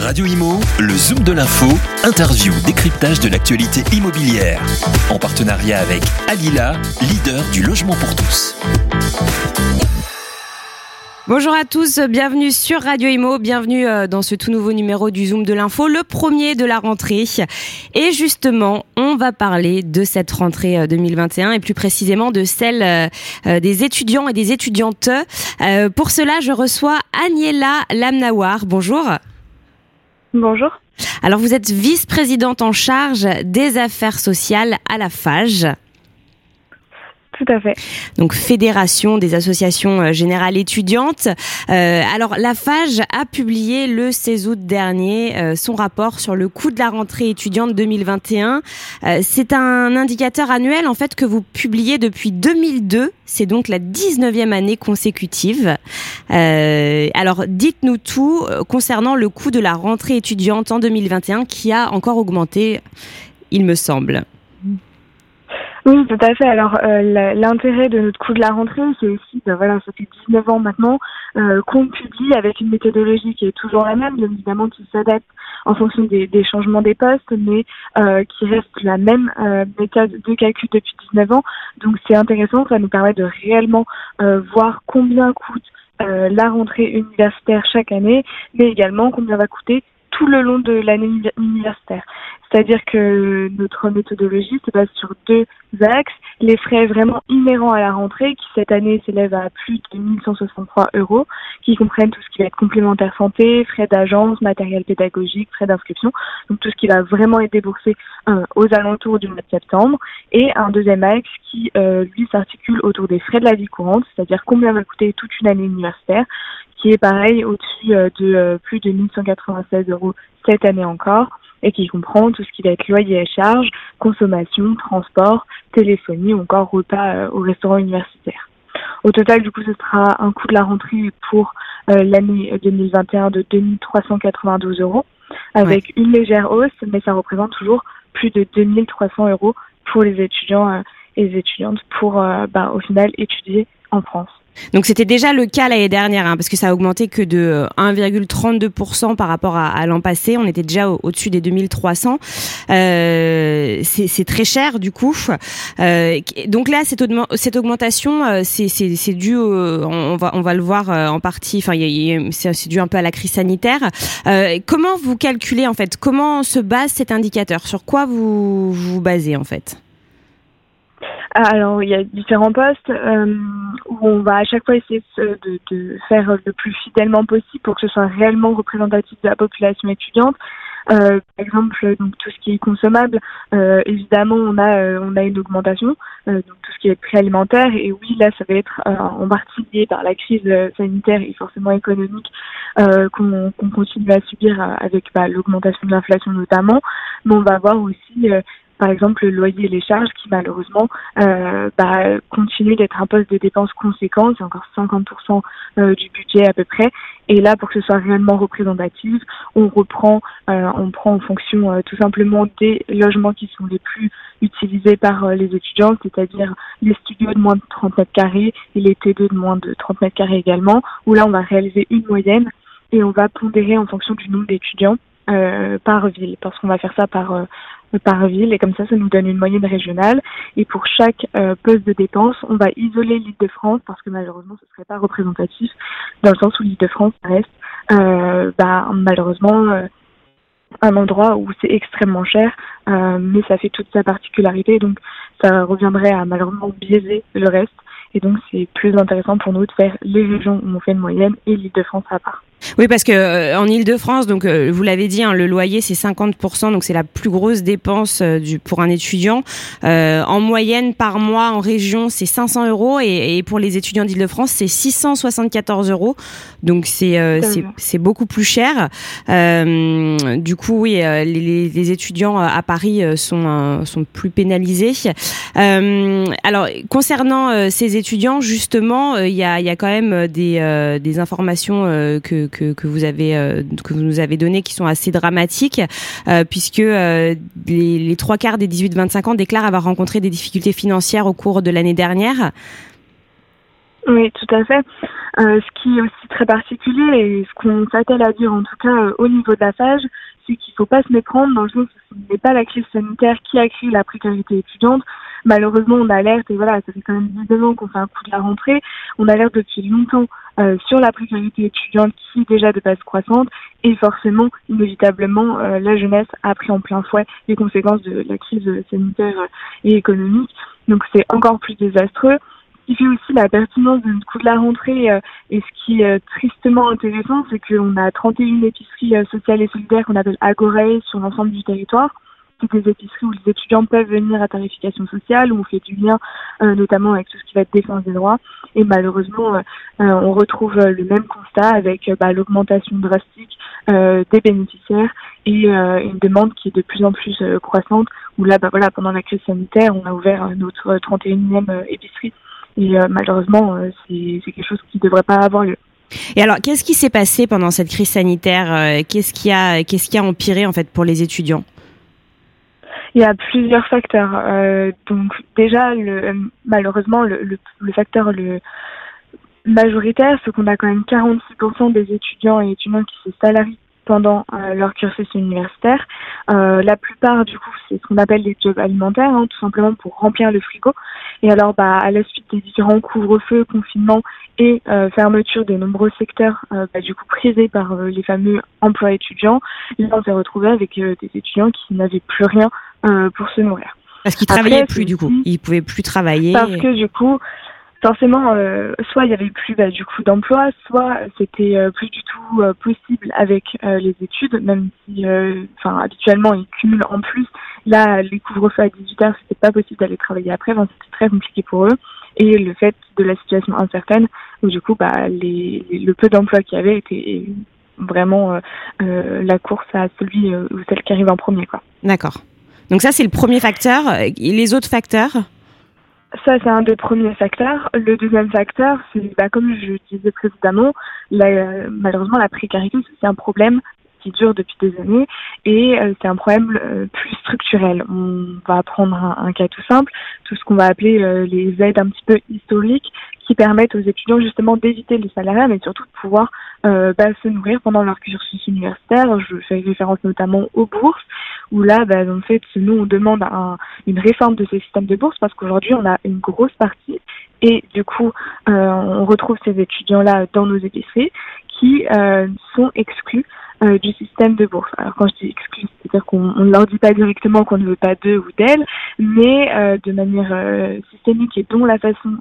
Radio Imo, le Zoom de l'info, interview, décryptage de l'actualité immobilière. En partenariat avec Alila, leader du logement pour tous. Bonjour à tous, bienvenue sur Radio Imo, bienvenue euh, dans ce tout nouveau numéro du Zoom de l'info, le premier de la rentrée. Et justement, on va parler de cette rentrée 2021 euh, et plus précisément de celle euh, des étudiants et des étudiantes. Pour cela, je reçois Agnella Lamnawar. Bonjour. Bonjour. Alors vous êtes vice-présidente en charge des affaires sociales à la FAGE. Tout à fait. Donc Fédération des associations euh, générales étudiantes. Euh, alors la FAGE a publié le 16 août dernier euh, son rapport sur le coût de la rentrée étudiante 2021. C'est un indicateur annuel en fait que vous publiez depuis 2002. C'est donc la 19e année consécutive. alors dites-nous tout concernant le coût de la rentrée étudiante en 2021 qui a encore augmenté, il me semble. Oui, tout à fait. Alors euh, l'intérêt de notre coût de la rentrée, c'est aussi, ben, voilà, ça fait 19 ans maintenant euh, qu'on publie avec une méthodologie qui est toujours la même, évidemment qui s'adapte en fonction des, des, changements des postes, mais euh, qui reste la même euh, méthode de calcul depuis 19 ans. Donc c'est intéressant, ça nous permet de réellement euh, voir combien coûte la rentrée universitaire chaque année, mais également combien va coûter tout le long de l'année universitaire. C'est-à-dire que notre méthodologie se base sur deux axes. Les frais vraiment inhérents à la rentrée, qui cette année s'élèvent à plus de 1163 euros, qui comprennent tout ce qui va être complémentaire santé, frais d'agence, matériel pédagogique, frais d'inscription, donc tout ce qui va vraiment être déboursé euh, aux alentours du mois de septembre. Et un deuxième axe qui, euh, lui, s'articule autour des frais de la vie courante, c'est-à-dire combien va coûter toute une année universitaire, qui est pareil au-dessus euh, de plus de 1196 euros cette année encore et qui comprend tout ce qui va être loyer et charges, consommation, transport, téléphonie ou encore repas euh, au restaurant universitaire. Au total, du coup, ce sera un coût de la rentrée pour euh, l'année 2021 de 2392 euros, avec une légère hausse, mais ça représente toujours plus de 2300 euros pour les étudiants euh, et les étudiantes pour, bah, au final, étudier en France. Donc c'était déjà le cas l'année dernière, hein, parce que ça a augmenté que de 1,32% par rapport à, l'an passé. On était déjà au-dessus des 2300. Euh, c'est très cher du coup. Euh, donc là, cette, augmentation, euh, c'est dû, on va, on va le voir euh, en partie. Enfin, c'est dû un peu à la crise sanitaire. Euh, comment vous calculez en fait? Comment se base cet indicateur? Sur quoi vous vous basez en fait? Alors, il y a différents postes euh, où on va à chaque fois essayer de, de, faire le plus fidèlement possible pour que ce soit réellement représentatif de la population étudiante. Euh, par exemple, donc tout ce qui est consommable, euh, évidemment, on a euh, on a une augmentation, euh, donc tout ce qui est préalimentaire. Et oui, là, ça va être en partie lié par la crise sanitaire et forcément économique qu'on continue à subir avec bah, l'augmentation de l'inflation notamment. Mais on va avoir aussi par exemple le loyer et les charges qui malheureusement euh, bah, continuent d'être un poste de dépenses conséquent, c'est encore 50% euh, du budget à peu près. Et là, pour que ce soit réellement représentatif, on reprend, euh, on prend en fonction euh, tout simplement des logements qui sont les plus utilisés par euh, les étudiants, c'est-à-dire les studios de moins de 30 mètres carrés et les T2 de moins de 30 mètres carrés également, où là on va réaliser une moyenne et on va pondérer en fonction du nombre d'étudiants euh, par ville, parce qu'on va faire ça par euh, par ville et comme ça, ça nous donne une moyenne régionale. Et pour chaque euh, poste de dépense, on va isoler l'île de France parce que malheureusement, ce serait pas représentatif dans le sens où l'île de France reste bah, malheureusement un endroit où c'est extrêmement cher, mais ça fait toute sa particularité, donc ça reviendrait à malheureusement biaiser le reste. Et donc, c'est plus intéressant pour nous de faire les régions où on fait une moyenne et l'île de France à part. Oui, parce que euh, en Ile-de-France, donc euh, vous l'avez dit, hein, le loyer c'est 50%, donc c'est la plus grosse dépense euh, du pour un étudiant. en moyenne par mois en région, c'est 500 euros et, et, pour les étudiants d'Ile-de-France, c'est 674 euros. Donc c'est c'est beaucoup plus cher. du coup, oui, les, les, étudiants à Paris sont sont plus pénalisés. alors concernant ces étudiants, justement, il y a il y a quand même des des informations que que, vous avez euh, que vous nous avez donné qui sont assez dramatiques euh, puisque euh, les, trois quarts des 18-25 ans déclarent avoir rencontré des difficultés financières au cours de l'année dernière. Oui, tout à fait. ce qui est aussi très particulier et ce qu'on s'attelle à dire en tout cas au niveau de la phage, c'est qu'il ne faut pas se méprendre dans le sens où ce n'est pas la crise sanitaire qui a créé la précarité étudiante. Malheureusement, on alerte et voilà, ça fait quand même 10 ans qu'on fait un coup de la rentrée. On alerte depuis longtemps euh, sur la précarité étudiante qui est déjà de base croissante et forcément, inévitablement, euh, la jeunesse a pris en plein fouet les conséquences de la crise sanitaire et économique. Donc c'est encore plus désastreux qui fait aussi la pertinence du coup de la rentrée euh, et ce qui est tristement intéressant, c'est qu'on a 31 épiceries euh, sociales et solidaires qu'on appelle Agoré sur l'ensemble du territoire. C'est des épiceries où les étudiants peuvent venir à tarification sociale, où on fait du lien euh, notamment avec tout ce qui va être défense des droits. Et malheureusement, on retrouve le même constat avec bah, l'augmentation drastique des bénéficiaires et une demande qui est de plus en plus croissante. Où là, bah, voilà, pendant la crise sanitaire, on a ouvert notre 31e épicerie et euh, malheureusement, euh, c'est quelque chose qui ne devrait pas avoir lieu. Et alors, qu'est-ce qui s'est passé pendant cette crise sanitaire euh, Qu'est-ce qui a, qu'est-ce qui a empiré en fait pour les étudiants? Il y a plusieurs facteurs. donc déjà, le, malheureusement, le, le, le, facteur le majoritaire, c'est qu'on a quand même 46% des étudiants et étudiantes qui se salarient pendant euh, leur cursus universitaire. Euh, la plupart, du coup, c'est ce qu'on appelle des jobs alimentaires, hein, tout simplement pour remplir le frigo. Et alors, bah, à la suite des différents couvre-feux, confinements et euh, fermetures de nombreux secteurs, bah, du coup, prisés par les fameux emplois étudiants, là, on s'est retrouvé avec des étudiants qui n'avaient plus rien pour se nourrir. Parce qu'ils travaillaient plus, du coup. Ils pouvaient plus travailler. Parce que, du coup, forcément, euh, soit il y avait plus bah, du coup d'emploi, soit c'était euh, plus du tout euh, possible avec les études, même si, enfin, habituellement ils cumulent en plus. Là, les couvre-feux à 18 heures, c'était pas possible d'aller travailler après, c'était très compliqué pour eux. Et le fait de la situation incertaine, où du coup, bah, les, le peu d'emplois qu'il y avait était vraiment la course à celui ou celle qui arrive en premier, quoi. D'accord. Donc ça, c'est le premier facteur. Et les autres facteurs ça, c'est un des premiers facteurs. Le deuxième facteur, c'est, bah, comme je disais précédemment, la, malheureusement, la précarité, c'est un problème qui dure depuis des années et euh, c'est un problème euh, plus structurel. On va prendre un, cas tout simple, tout ce qu'on va appeler euh, les aides un petit peu historiques qui permettent aux étudiants justement d'éviter les salariats mais surtout de pouvoir bah, se nourrir pendant leur cursus universitaire. Je fais référence notamment aux bourses où là, bah, en fait, nous, on demande un, une réforme de ces systèmes de bourse parce qu'aujourd'hui, on a une grosse partie et du coup, on retrouve ces étudiants-là dans nos épiceries qui sont exclus euh, du système de bourse. Alors quand je dis exclus, c'est-à-dire qu'on ne leur dit pas directement qu'on ne veut pas d'eux ou d'elles, mais euh, de manière euh, systémique et dont la façon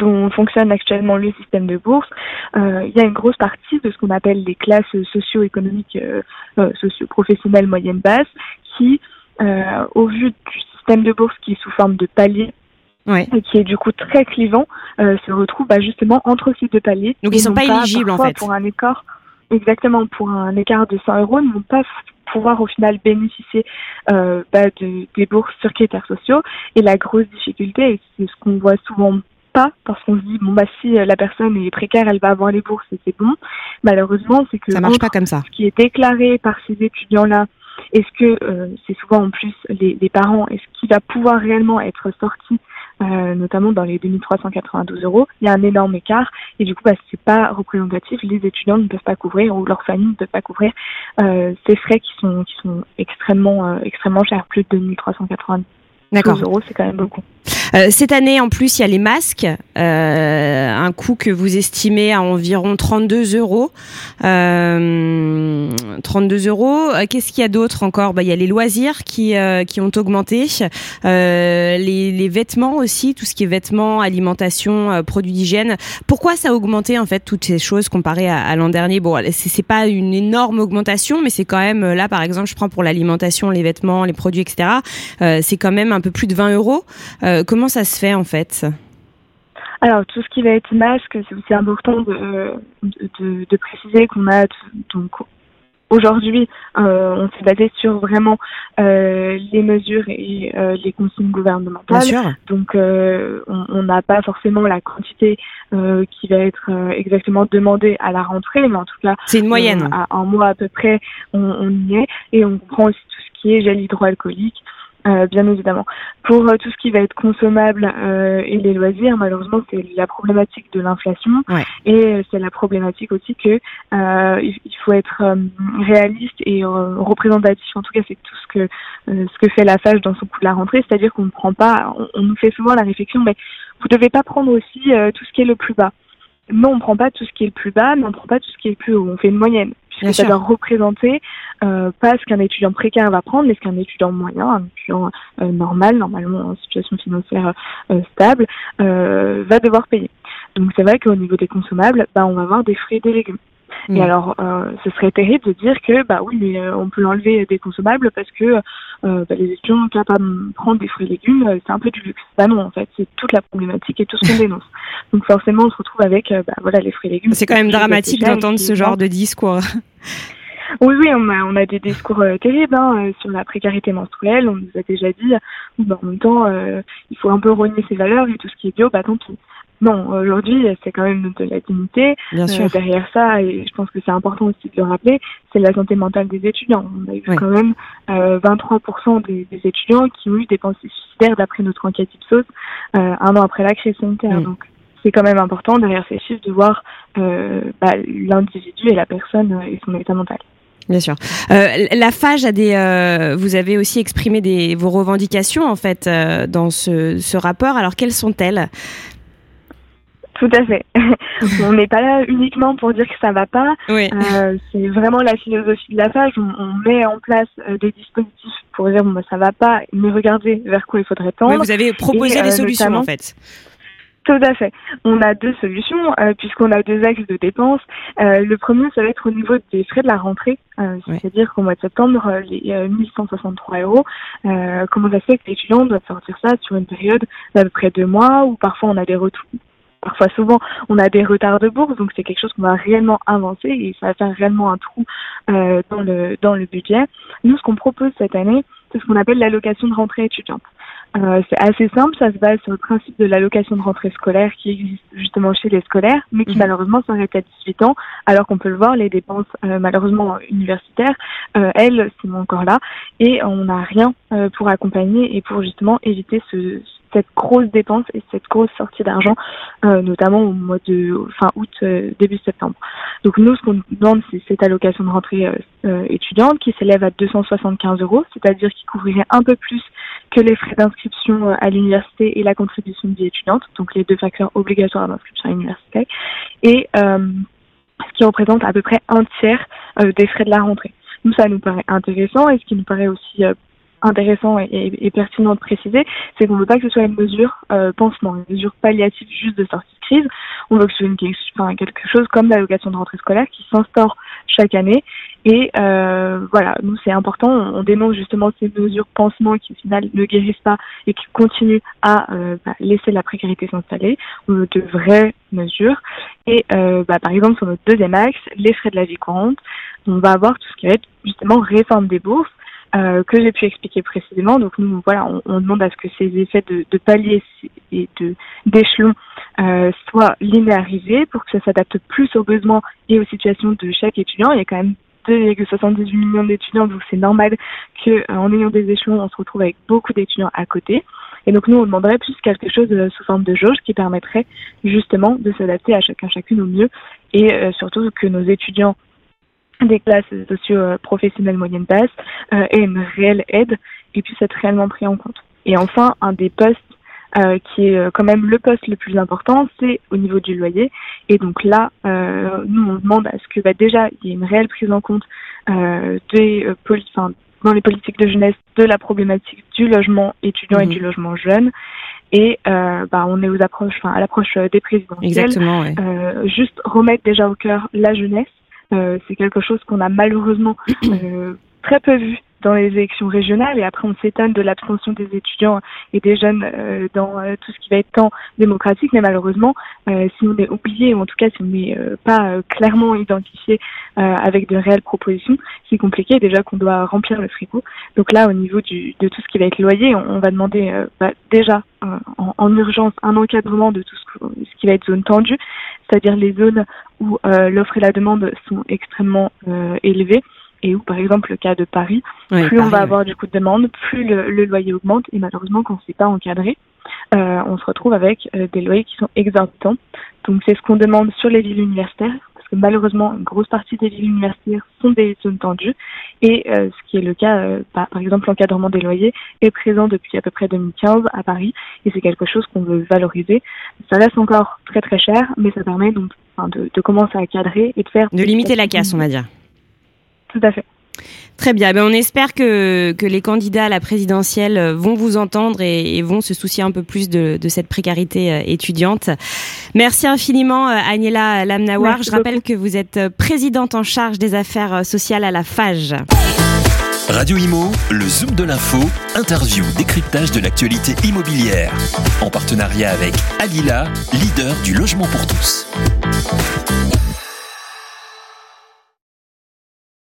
dont fonctionne actuellement le système de bourse, il y a une grosse partie de ce qu'on appelle les classes socio-économiques, socio-professionnelles moyennes basses, qui, au vu du système de bourse qui est sous forme de palier, et qui est du coup très clivant, se retrouvent bah, justement entre ces deux paliers. Donc ils sont pas éligibles en fait. Pour un écart, exactement pour un écart de 100 euros, ne vont pas pouvoir au final bénéficier euh, bah, de, des bourses sur critères sociaux. Et la grosse difficulté, et c'est ce qu'on voit souvent pas parce qu'on se dit bon bah si euh, la personne est précaire elle va avoir les bourses et c'est bon malheureusement c'est que ça marche pas comme ça ce qui est déclaré par ces étudiants là est-ce que euh, c'est souvent en plus les, les parents est-ce qu'il va pouvoir réellement être sorti euh, notamment dans les 2392 euros, il y a un énorme écart et du coup, bah, c'est pas représentatif. Les étudiants ne peuvent pas couvrir ou leur famille ne peut pas couvrir euh, ces frais qui sont qui sont extrêmement euh, extrêmement chers, plus de 2392 euros, c'est quand même beaucoup. Euh, cette année, en plus, il y a les masques, euh, un coût que vous estimez à environ 32 euros. Euh, 32 euros. Euh, qu'est-ce qu'il y a d'autre encore? Bah, Il y a les loisirs qui, euh, qui ont augmenté, les, les, vêtements aussi, tout ce qui est vêtements, alimentation, produits d'hygiène. Pourquoi ça a augmenté en fait toutes ces choses comparées à, à l'an dernier? Bon, c'est pas une énorme augmentation, mais c'est quand même là, par exemple, je prends pour l'alimentation, les vêtements, les produits, etc. c'est quand même un peu plus de 20 euros. Comment ça se fait en fait? Alors tout ce qui va être masque, c'est aussi important de, de, préciser qu'on a donc aujourd'hui euh, on s'est basé sur vraiment euh, les mesures et euh, les consignes gouvernementales. Donc on n'a pas forcément la quantité qui va être exactement demandée à la rentrée, mais en tout cas c'est une moyenne. à un mois à peu près on, on, y est et on prend aussi tout ce qui est gel hydroalcoolique euh, bien évidemment. Pour euh, tout ce qui va être consommable euh, et les loisirs, malheureusement, c'est la problématique de l'inflation et c'est la problématique aussi que il faut être réaliste et représentatif. En tout cas, c'est tout ce que ce que fait la FAGE dans son coût de la rentrée, c'est-à-dire qu'on ne prend pas, on, nous fait souvent la réflexion, mais vous devez pas prendre aussi tout ce qui est le plus bas. Non, on ne prend pas tout ce qui est le plus bas, mais on ne prend pas tout ce qui est le plus haut. On fait une moyenne puisque ça doit représenter euh, pas ce qu'un étudiant précaire va prendre, mais ce qu'un étudiant moyen, un étudiant euh, normal, normalement en situation financière euh, stable, euh, va devoir payer. Donc c'est vrai qu'au niveau des consommables, bah, on va avoir des fruits et des légumes. Et mm. alors, euh, ce serait terrible de dire que, bah oui, mais on peut l'enlever des consommables parce que bah, les étudiants capables de prendre des fruits et légumes, c'est un peu du luxe. Bah non, en fait, c'est toute la problématique et tout ce qu'on dénonce. Donc forcément, on se retrouve avec, bah voilà, les fruits et légumes. C'est quand même dramatique d'entendre ce genre de discours. Oui, oui, on a, on a des discours euh, terribles hein, euh, sur la précarité menstruelle. On nous a déjà dit, bah, en même temps, euh, il faut un peu renier ses valeurs et tout ce qui est bio, bah tant pis. Non, aujourd'hui, c'est quand même de la dignité. Bien sûr. derrière ça, et je pense que c'est important aussi de le rappeler, c'est la santé mentale des étudiants. On a eu quand même 23% des, des, étudiants qui ont eu des pensées suicidaires d'après notre enquête Ipsos un an après la crise sanitaire. Donc, c'est quand même important derrière ces chiffres de voir bah, l'individu et la personne et son état mental. Bien sûr. Euh, la FAGE a des. Euh, vous avez aussi exprimé des, vos revendications en fait euh, dans ce, ce, rapport. Alors quelles sont-elles? Tout à fait. on n'est pas là uniquement pour dire que ça va pas. Oui. C'est vraiment la philosophie de la FAGE. On, on met en place des dispositifs pour dire bon bah, ça va pas, mais regardez vers quoi il faudrait tendre. vous avez proposé des solutions en fait. Tout à fait. On a deux solutions euh, puisqu'on a deux axes de dépenses. Euh, le premier, ça va être au niveau des frais de la rentrée, euh, c'est-à-dire qu'au mois de septembre, euh, les 1163 euros. comment ça se fait que l'étudiant doit sortir ça sur une période d'à peu près deux mois ou parfois on a des retours parfois souvent on a des retards de bourse donc c'est quelque chose qu'on va réellement avancer et ça va faire réellement un trou euh, dans le dans le budget. Nous ce qu'on propose cette année c'est ce qu'on appelle l'allocation de rentrée étudiante. Euh, c'est assez simple, ça se base sur le principe de l'allocation de rentrée scolaire qui existe justement chez les scolaires, mais qui mhm. malheureusement s'arrête à 18 ans, alors qu'on peut le voir, les dépenses euh, malheureusement universitaires, euh, elles sont encore là, et on n'a rien euh, pour accompagner et pour justement éviter ce, cette grosse dépense et cette grosse sortie d'argent, euh, notamment au mois de fin août, euh, début septembre. Donc nous, ce qu'on demande, c'est cette allocation de rentrée euh, étudiante qui s'élève à 275 euros, c'est-à-dire qui couvrirait un peu plus que les frais d'inscription à l'université et la contribution de vie étudiante, donc les deux facteurs obligatoires d'inscription à l'université, et ce qui représente à peu près un tiers des frais de la rentrée. Nous, ça nous paraît intéressant et ce qui nous paraît aussi intéressant et, pertinent de préciser, c'est qu'on ne veut pas que ce soit une mesure euh, pansement, une mesure palliative juste de sortie de crise. On veut que ce soit une, quelque chose comme l'allocation de rentrée scolaire qui s'instaure chaque année. Et euh, voilà, nous c'est important. On, dénonce justement ces mesures pansement qui au final ne guérissent pas et qui continuent à euh, bah, laisser la précarité s'installer. On veut de vraies mesures. Et bah, par exemple sur notre deuxième axe, les frais de la vie courante, on va avoir tout ce qui va être justement réforme des bourses euh, que j'ai pu expliquer précédément. Donc nous, voilà, on, on, demande à ce que ces effets de, de palier et de d'échelon euh, soient linéarisés pour que ça s'adapte plus aux besoins et aux situations de chaque étudiant. Il y a quand même 2,78 millions d'étudiants, donc c'est normal que euh, en ayant des échelons, on se retrouve avec beaucoup d'étudiants à côté. Et donc nous, on demanderait plus quelque chose euh, sous forme de jauge qui permettrait justement de s'adapter à chacun chacune au mieux et euh, surtout que nos étudiants des classes socio-professionnelles moyennes basses euh, et une réelle aide et puisse être réellement pris en compte. Et enfin, un des postes euh, qui est euh, quand même le poste le plus important, c'est au niveau du loyer. Et donc là, euh, nous, on demande à ce que bah, déjà, il y ait une réelle prise en compte euh, des enfin, dans les politiques de jeunesse de la problématique du logement étudiant et du logement jeune. Et bah, on est aux approches, enfin, à l'approche des présidentielles. Exactement, ouais. juste remettre déjà au cœur la jeunesse euh, c'est quelque chose qu'on a malheureusement euh, très peu vu dans les élections régionales et après on s'étonne de l'abstention des étudiants et des jeunes euh, dans tout ce qui va être temps démocratique. Mais malheureusement si on est oublié ou en tout cas si on n'est pas clairement identifié avec de réelles propositions c'est compliqué déjà qu'on doit remplir le frigo. Donc là au niveau du, de tout ce qui va être loyer on, va demander bah, déjà en, en, urgence un encadrement de tout ce, ce qui va être zone tendue c'est-à-dire les zones où euh, l'offre et la demande sont extrêmement euh, élevées et où, par exemple, le cas de Paris, plus on va avoir du coup de demande, plus le, loyer augmente et malheureusement, quand c'est pas encadré, euh, on se retrouve avec euh, des loyers qui sont exorbitants. Donc c'est ce qu'on demande sur les villes universitaires, parce que malheureusement, une grosse partie des villes universitaires sont des zones tendues, et euh, ce qui est le cas, par exemple, l'encadrement des loyers est présent depuis à peu près 2015 à Paris, et c'est quelque chose qu'on veut valoriser. Ça reste encore très très cher, mais ça permet donc de, de commencer à cadrer et de faire... De limiter la casse, on va dire. Tout à fait. Très bien. Ben, on espère que, que les candidats à la présidentielle vont vous entendre et, vont se soucier un peu plus de, de cette précarité euh, étudiante. Merci infiniment, euh, Agnella Lamnawar. Je rappelle que vous êtes euh, présidente en charge des affaires sociales à la FAGE. Radio Imo, le Zoom de l'info, interview, décryptage de l'actualité immobilière. En partenariat avec Alila, leader du logement pour tous.